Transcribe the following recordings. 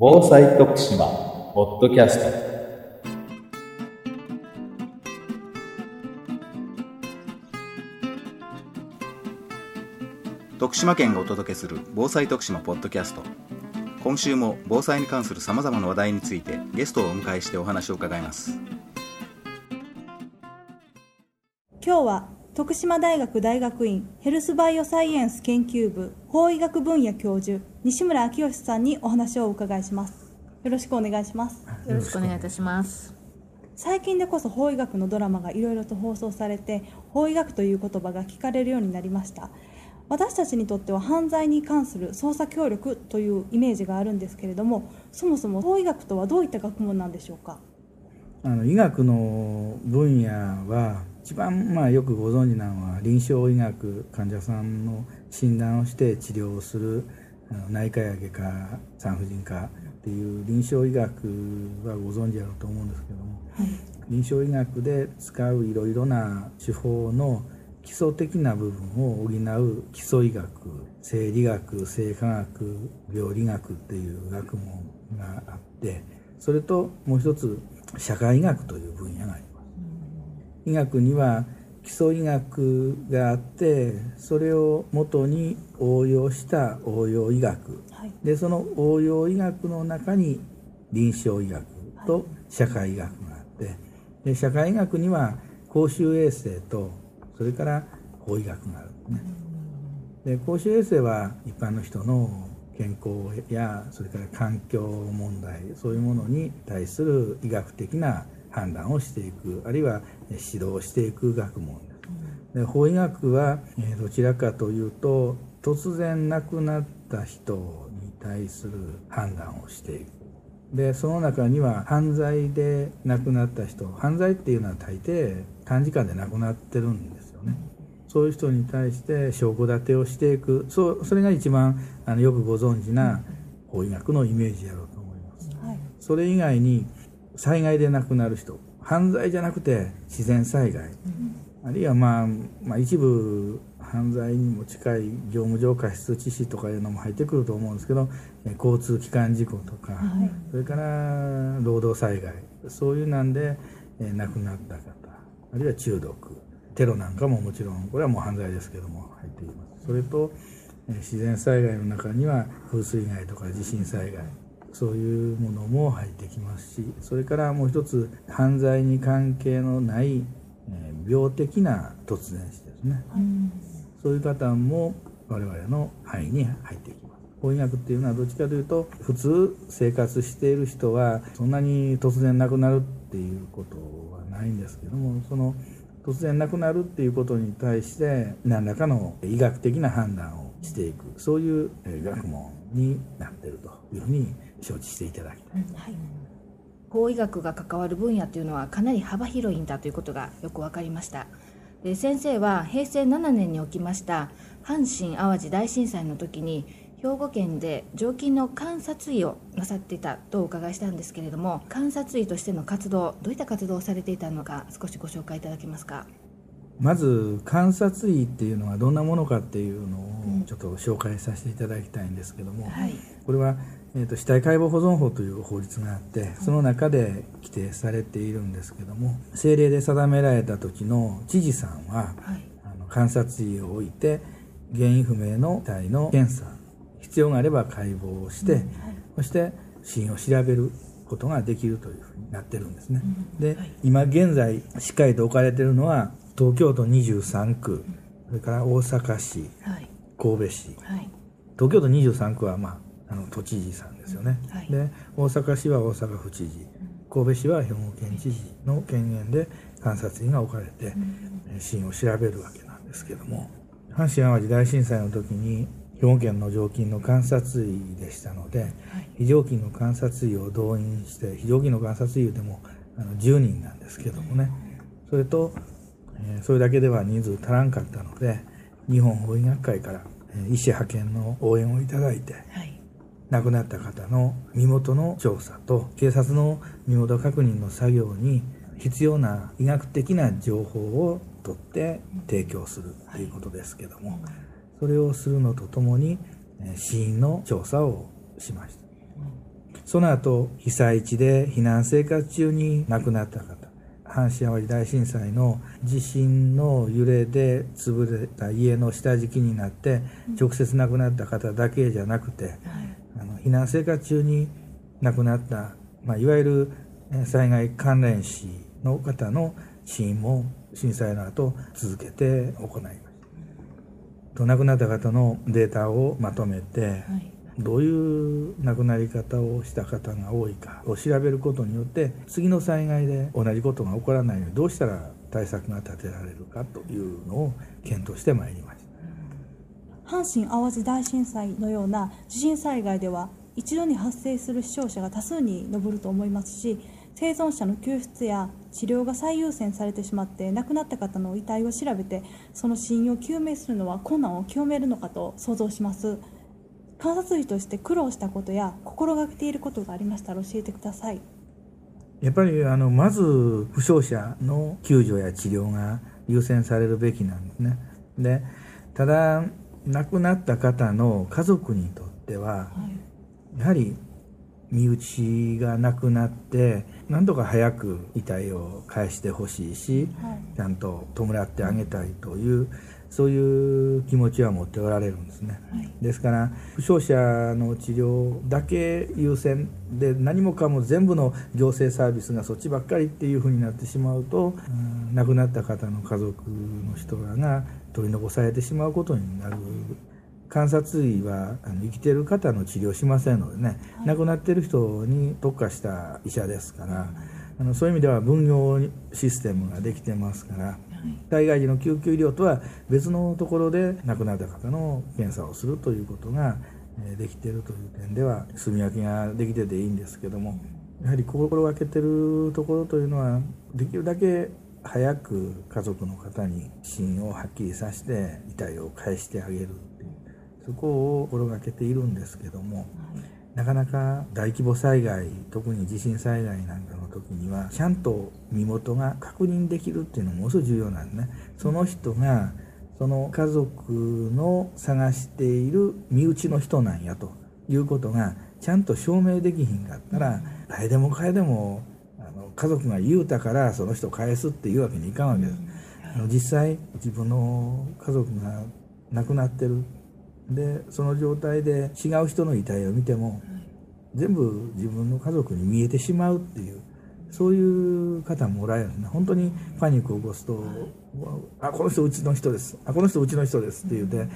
防災徳島ポッドキャスト。徳島県がお届けする防災徳島ポッドキャスト。今週も防災に関するさまざまな話題についてゲストをお迎えしてお話を伺います。今日は徳島大学大学院ヘルスバイオサイエンス研究部法医学分野教授西村明義さんにお話をお伺いします。よろしくお願いします。よろしくお願いいたします。最近でこそ法医学のドラマがいろいろと放送されて法医学という言葉が聞かれるようになりました。私たちにとっては犯罪に関する捜査協力というイメージがあるんですけれどもそもそも法医学とはどういった学問なんでしょうか？あの医学の分野は一番まあよくご存知なのは臨床医学患者さんの診断をして治療をする内科や外科産婦人科っていう臨床医学はご存知だろうと思うんですけども、はい、臨床医学で使ういろいろな手法の基礎的な部分を補う基礎医学生理学生化学病理学っていう学問があってそれともう一つ社会医学という分野があります。医学には基礎医学があってそれをもとに応用した応用医学、はい、でその応用医学の中に臨床医学と社会医学があってで社会医学には公衆衛生とそれから法医学があるんですね。で公衆衛生は一般の人の健康やそれから環境問題そういうものに対する医学的な判断をしていくあるいは指導していく学問です。で法医学はどちらかというと突然亡くなった人に対する判断をしていく。でその中には犯罪で亡くなった人犯罪っていうのは大抵短時間で亡くなってるんですよね。そういう人に対して証拠立てをしていく。そうそれが一番あのよくご存知な法医学のイメージやろうと思います、はい、それ以外に災害で亡くなる人犯罪じゃなくて自然災害、あるいは、まあ、まあ一部犯罪にも近い業務上過失致死とかいうのも入ってくると思うんですけど交通機関事故とか、はい、それから労働災害そういうなんで亡くなった方あるいは中毒テロなんかももちろんこれはもう犯罪ですけども入っています。それと自然災害の中には風水害とか地震災害そういうものも入ってきますしそれからもう一つ犯罪に関係のない病的な突然死ですね、うん、そういう方も我々の範囲に入ってきます。法医学っていうのはどっちかというと普通生活している人はそんなに突然亡くなるっていうことはないんですけどもその突然亡くなるっていうことに対して何らかの医学的な判断をしていく。そういう学問になっているというふうに承知していただきたい。はい。法医学が関わる分野というのはかなり幅広いんだということがよく分かりました。で先生は平成7年に起きました阪神・淡路大震災の時に兵庫県で常勤の観察医をなさっていたとお伺いしたんですけれども観察医としての活動どういった活動をされていたのか少しご紹介いただけますか？まず観察医っていうのはどんなものかっていうのをちょっと紹介させていただきたいんですけども、うんはい、これは、えーと、死体解剖保存法という法律があってその中で規定されているんですけども政令で定められた時の知事さんは、はい、あの観察医を置いて原因不明の体の検査必要があれば解剖をして、うんはい、そして死因を調べることができるというふうになってるんですね。うん、で、今現在しっかりと置かれているのは東京都23区、それから大阪市、はい、神戸市、はい、東京都23区は、まあ、あの都知事さんですよね、はい、で大阪市は大阪府知事。神戸市は兵庫県知事の権限で観察員が置かれて、うん、死因を調べるわけなんですけども阪神・淡路大震災の時に兵庫県の常勤の観察医でしたので、はい、非常勤の観察医を動員して非常勤の観察医でもあの10人なんですけどもね。それと、えー、それだけでは人数足らんかったので日本法医学会から、えー、医師派遣の応援をいただいて、はい、亡くなった方の身元の調査と警察の身元確認の作業に必要な医学的な情報を取って提供するということですけども、はいそれをするのとともに死因の調査をしました。その後被災地で避難生活中に亡くなった方阪神・淡路大震災の地震の揺れで潰れた家の下敷きになって直接亡くなった方だけじゃなくて、あの避難生活中に亡くなった、まあ、いわゆる災害関連死の方の死因も震災の後続けて行います。亡くなった方のデータをまとめて、はいどういう亡くなり方をした方が多いかを調べることによって次の災害で同じことが起こらないようにどうしたら対策が立てられるかというのを検討してまいりました阪神・淡路大震災のような地震災害では一度に発生する死傷者が多数に上ると思いますし生存者の救出や治療が最優先されてしまって亡くなった方の遺体を調べてその死因を究明するのは困難を極めるのかと想像します。観察医として苦労したことや心がけていることがありましたら教えてください。やっぱりあのまず負傷者の救助や治療が優先されるべきなんですね。でただ亡くなった方の家族にとっては、はい、やはり身内が亡くなって何とか早く遺体を返してほしいし、はい、ちゃんと弔ってあげたいというそういう気持ちは持っておられるんですね、はい、ですから負傷者の治療だけ優先で何もかも全部の行政サービスがそっちばっかりっていうふうになってしまうと、うん、亡くなった方の家族の人らが取り残されてしまうことになる。観察医はあの生きてる方の治療しませんのでね、はい、亡くなってる人に特化した医者ですから、あのそういう意味では分業システムができてますから災害時の救急医療とは別のところで亡くなった方の検査をするということができているという点では住み分けができてていいんですけどもやはり心がけてるところというのはできるだけ早く家族の方に死因をはっきりさせて遺体を返してあげるっていうそこを心がけているんですけども。なかなか大規模災害特に地震災害なんかの時にはちゃんと身元が確認できるっていうのものすごい重要なんですね。その人がその家族の探している身内の人なんやということがちゃんと証明できひんかったら誰でも彼でもあの家族が言うたからその人を返すっていうわけにいかんわけです、あの実際自分の家族が亡くなってる。でその状態で違う人の遺体を見ても全部自分の家族に見えてしまうっていう。そういう方もおられるんで本当にパニックを起こすと「あこの人うちの人です。あこの人うちの人です」って言うて、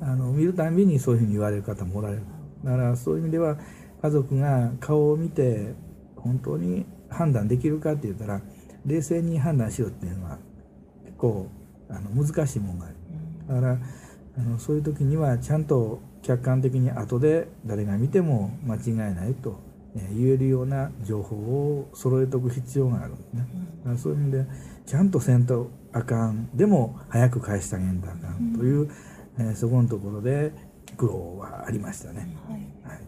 あの見るたんびにそういうふうに言われる方もおられる。だからそういう意味では家族が顔を見て本当に判断できるかって言ったら冷静に判断しろっていうのは結構あの難しいもんがある。だからあのそういう時にはちゃんと客観的に後で誰が見ても間違いないと言えるような情報を揃えておく必要があるんですね。だからそういう意味でちゃんとせんとあかんでも早く返してあげんとあかんという、うん、えー、そこのところで苦労はありましたね。はい、はい。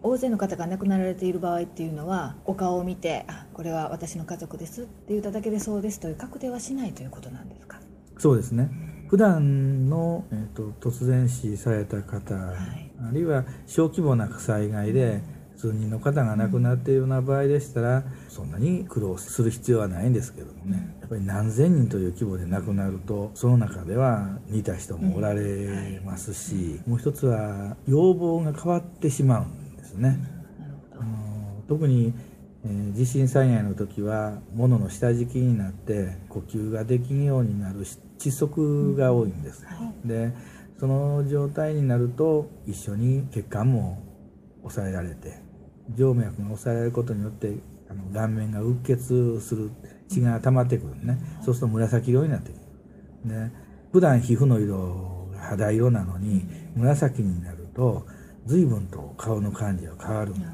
大勢の方が亡くなられている場合っていうのはお顔を見てあこれは私の家族ですって言っただけでそうですという確定はしないということなんですか？そうですね、普段の、えーと、突然死された方、はい、あるいは小規模な災害で数人の方が亡くなっているような場合でしたら、そんなに苦労する必要はないんですけどもね。やっぱり何千人という規模で亡くなるとその中では似た人もおられますし、もう一つは要望が変わってしまうんですね。あの特にえー、地震災害の時は物の下敷きになって呼吸ができんようになる窒息が多いんです、はい、でその状態になると一緒に血管も抑えられて静脈が抑えられることによってあの顔面がうっ血する血が溜まってくるね、そうすると紫色になってくる。で普段皮膚の色が肌色なのに紫になると随分と顔の感じが変わるんです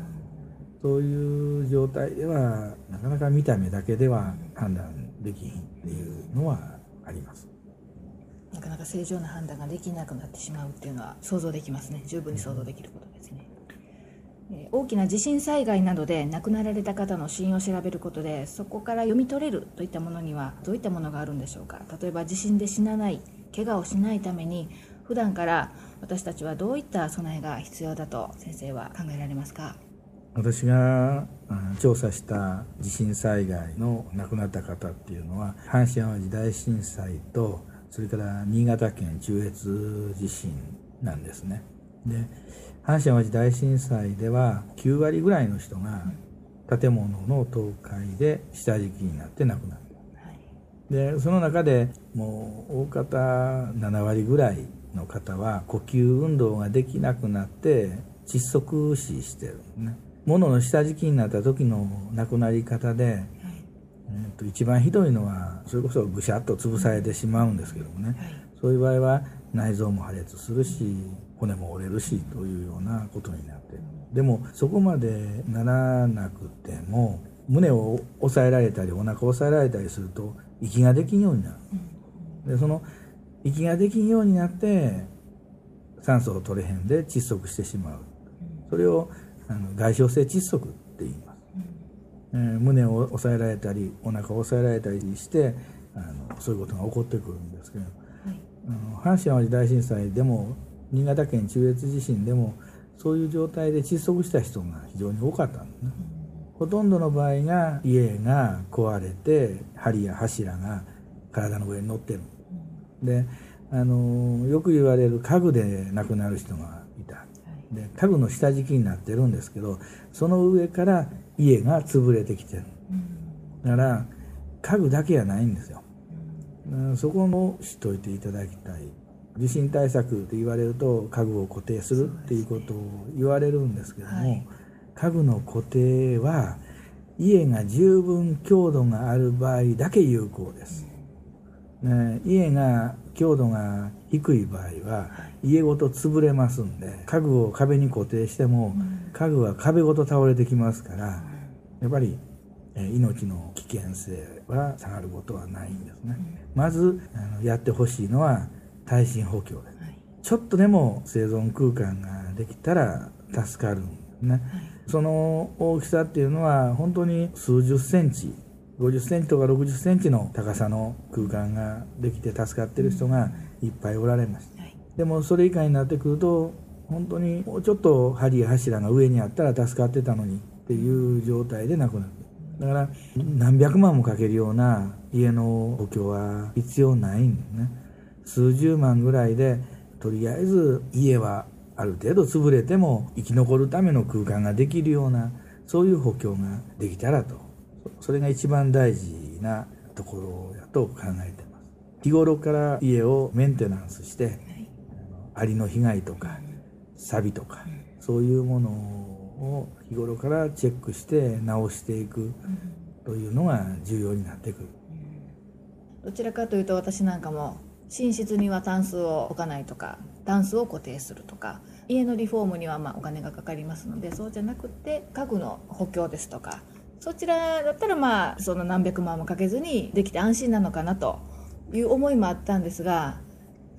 そういう状態ではなかなか見た目だけでは判断できひんっていうのはあります。なかなか正常な判断ができなくなってしまうっていうのは想像できますね。十分に想像できることですね、大きな地震災害などで亡くなられた方の死因を調べることでそこから読み取れるといったものにはどういったものがあるんでしょうか。例えば地震で死なない怪我をしないために普段から私たちはどういった備えが必要だと先生は考えられますか？私が調査した地震災害の亡くなった方っていうのは阪神・淡路大震災とそれから新潟県中越地震なんですね。で阪神・淡路大震災では9割ぐらいの人が建物の倒壊で下敷きになって亡くなった。でその中でもう大方7割ぐらいの方は呼吸運動ができなくなって窒息死してるね。物の下敷きになった時の亡くなり方で、はい、えー、と一番ひどいのはそれこそぐしゃっと潰されてしまうんですけどもね、はい、そういう場合は内臓も破裂するし骨も折れるしというようなことになってる。でもそこまでならなくても胸を押さえられたりお腹を押さえられたりすると息ができんようになる、うん、でその息ができんようになって酸素を取れへんで窒息してしまう。それをあの外傷性窒息って言います、えー、胸を押さえられたりお腹を押さえられたりしてあのそういうことが起こってくるんですけど、はい、あの阪神・淡路大震災でも新潟県中越地震でもそういう状態で窒息した人が非常に多かったんですね、うん、ほとんどの場合が家が壊れて針や柱が体の上に乗ってる、うん、であのよく言われる家具で亡くなる人がで家具の下敷きになってるんですけどその上から家が潰れてきてる。だから家具だけやないんですよ。そこも知っておいていただきたい地震対策って言われると家具を固定するっていうことを言われるんですけども、はい、家具の固定は家が十分強度がある場合だけ有効です、ね、家が強度が低い場合は家ごと潰れますんで家具を壁に固定しても家具は壁ごと倒れてきますからやっぱり命の危険性は下がることはないんですね。まずやってほしいのは耐震補強です、ちょっとでも生存空間ができたら助かるんですね、その大きさっていうのは本当に数十センチ50センチとか60センチの高さの空間ができて助かってる人がいっぱいおられます、でもそれ以下になってくると本当にもうちょっと針や柱が上にあったら助かってたのにっていう状態で亡くなる。だから何百万もかけるような家の補強は必要ないんですね数十万ぐらいでとりあえず家はある程度潰れても生き残るための空間ができるようなそういう補強ができたらと。それが一番大事なところやと考えてます。日頃から家をメンテナンスして、はい、アリの被害とか錆とか、そういうものを日頃からチェックして直していくというのが重要になってくる、どちらかというと私なんかも寝室にはタンスを置かないとかタンスを固定するとか家のリフォームにはまお金がかかりますのでそうじゃなくて家具の補強ですとかそちらだったらまあその何百万もかけずにできて安心なのかなという思いもあったんですが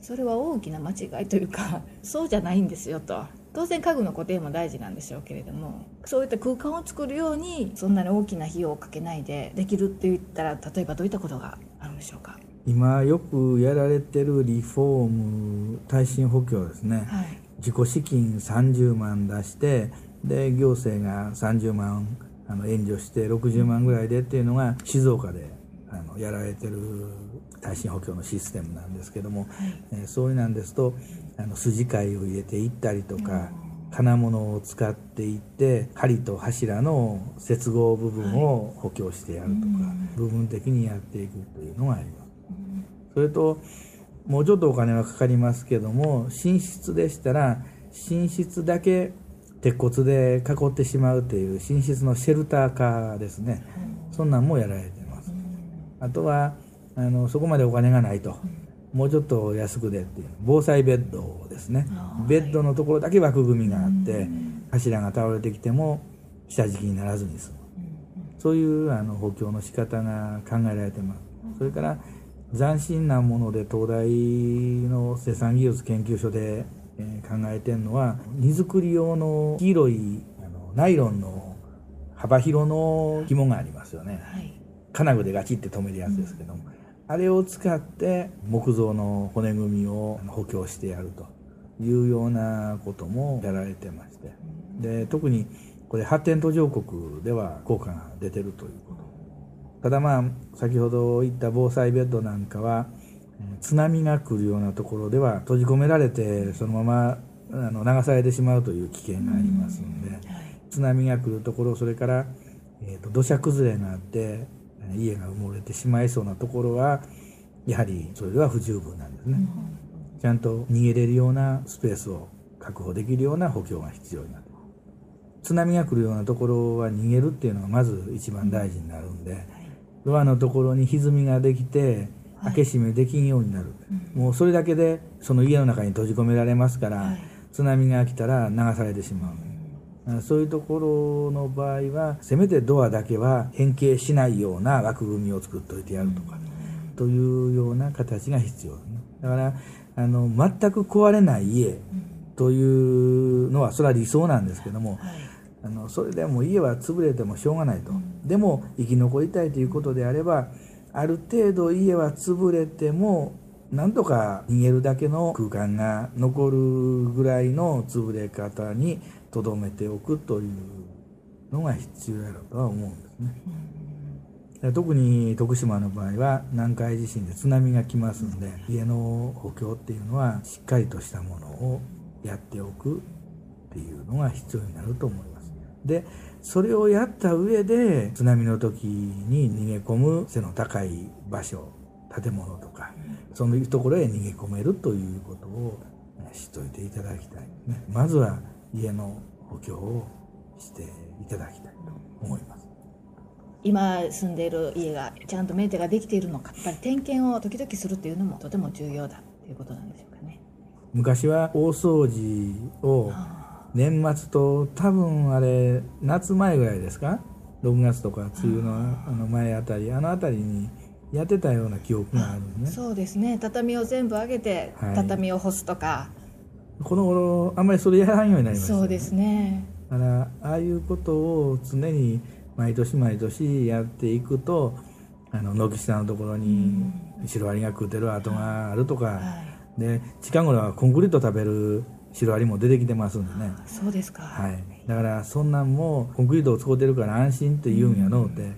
それは大きな間違いというか そうじゃないんですよと。当然家具の固定も大事なんでしょうけれどもそういった空間を作るようにそんなに大きな費用をかけないでできるって言ったら例えばどういったことがあるんでしょうか？今よくやられてるリフォーム耐震補強ですね、はい、自己資金30万出してで行政が30万あの援助して60万ぐらいでっていうのが静岡であのやられてる耐震補強のシステムなんですけども、はい、えー、そういうなんですとあの筋貝を入れていったりとか、金物を使っていって針と柱の接合部分を補強してやるとか、はい、部分的にやっていくというのがあります。それともうちょっとお金はかかりますけども寝室でしたら寝室だけ鉄骨で囲ってしまうという寝室のシェルター化ですね、そんなんもやられてます。あとはあのそこまでお金がないと、もうちょっと安くでっていう防災ベッドですね、ベッドのところだけ枠組みがあって、柱が倒れてきても下敷きにならずに済む、そういうあの補強の仕方が考えられてます。それから斬新なもので東大の生産技術研究所でえ考えてるのは荷造り用の黄色いあのナイロンの幅広の紐がありますよね、はい、金具でガチって止めるやつですけども、うん、あれを使って木造の骨組みを補強してやるというようなこともやられてまして。で特にこれ発展途上国では効果が出てるということただまあ先ほど言った防災ベッドなんかは津波が来るようなところでは閉じ込められてそのままあの流されてしまうという危険がありますので、津波が来るところそれから、えーと、土砂崩れがあって家が埋もれてしまいそうなところはやはりそれでは不十分なんですね、ちゃんと逃げれるようなスペースを確保できるような補強が必要になる。津波が来るようなところは逃げるっていうのがまず一番大事になるんで、ドアのところに歪みができて開け閉めできんようになる、もうそれだけでその家の中に閉じ込められますから、津波が来たら流されてしまう、そういうところの場合はせめてドアだけは変形しないような枠組みを作っておいてやるとか、というような形が必要、だからあの全く壊れない家というのはそれは理想なんですけども、あのそれでも家は潰れてもしょうがないと、でも生き残りたいということであればある程度家は潰れてもなんとか逃げるだけの空間が残るぐらいの潰れ方にとどめておくというのが必要だろうとは思うんですね。特に徳島の場合は南海地震で津波が来ますので家の補強っていうのはしっかりとしたものをやっておくっていうのが必要になると思います。でそれをやった上で津波の時に逃げ込む背の高い場所建物とかそういうところへ逃げ込めるということを知っておいていただきたい、ね、まずは家の補強をしていただきたいと思います。今住んでいる家がちゃんとメンテができているのかやっぱり点検を時々するっていうのもとても重要だということなんでしょうかね。昔は大掃除を年末と多分あれ夏前ぐらいですか？6月とか梅雨のあの前あたりあの辺りにやってたような記憶があるね。そうですね。畳を全部上げて、畳を干すとか。この頃あんまりそれやらんようになりました、ね、そうですね。だからああいうことを常に毎年毎年やっていくとあの軒下のところにシロアリが食うてる跡があるとか、はい、で近頃はコンクリート食べるシロアリも出てきてますんでね。そうですか、はい、だからそんなんもコンクリートを使うてるから安心って言うんやのうて、うん、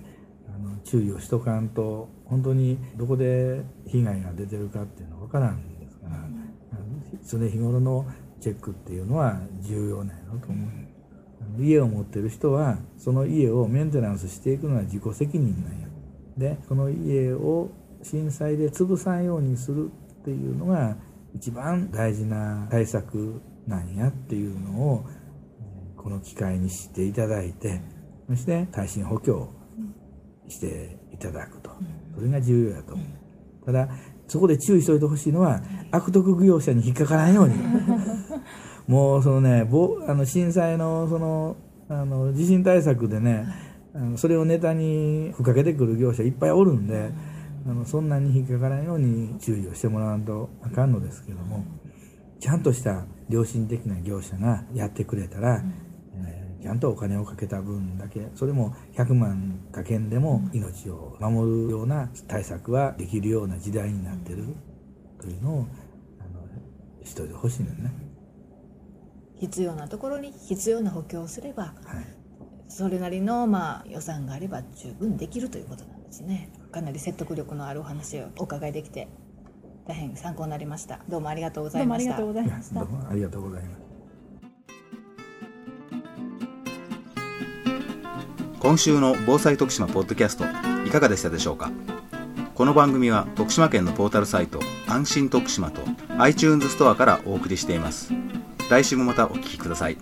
あの注意をしとかんと本当にどこで被害が出てるかっていうのは分からんですから、うん、常日頃のチェックっていうのは重要なんやろと思う、うん、家を持ってる人はその家をメンテナンスしていくのは自己責任なんや。でその家を震災で潰さんようにするっていうのが一番大事な対策なんやっていうのをこの機会に知っていただいてそして耐震補強していただくと。それが重要やと。ただそこで注意しておいてほしいのは悪徳業者に引っかからんように。もうそのねあの震災のそのあの地震対策でねあのそれをネタにふっかけてくる業者いっぱいおるんであのそんなに引っかからんように注意をしてもらわんとあかんのですけどもちゃんとした良心的な業者がやってくれたら、えー、ちゃんとお金をかけた分だけそれも100万かけんでも命を守るような対策はできるような時代になってるというのをあのしといてほしいんだよね。必要なところに必要な補強をすれば、はい、それなりのまあ予算があれば十分できるということなんですね。かなり説得力のあるお話をお伺いできて大変参考になりました。どうもありがとうございました。どうもありがとうございました。どうもありがとうございます今週の防災徳島ポッドキャストいかがでしたでしょうか？この番組は徳島県のポータルサイト安心徳島と iTunes ストアからお送りしています。来週もまたお聴きください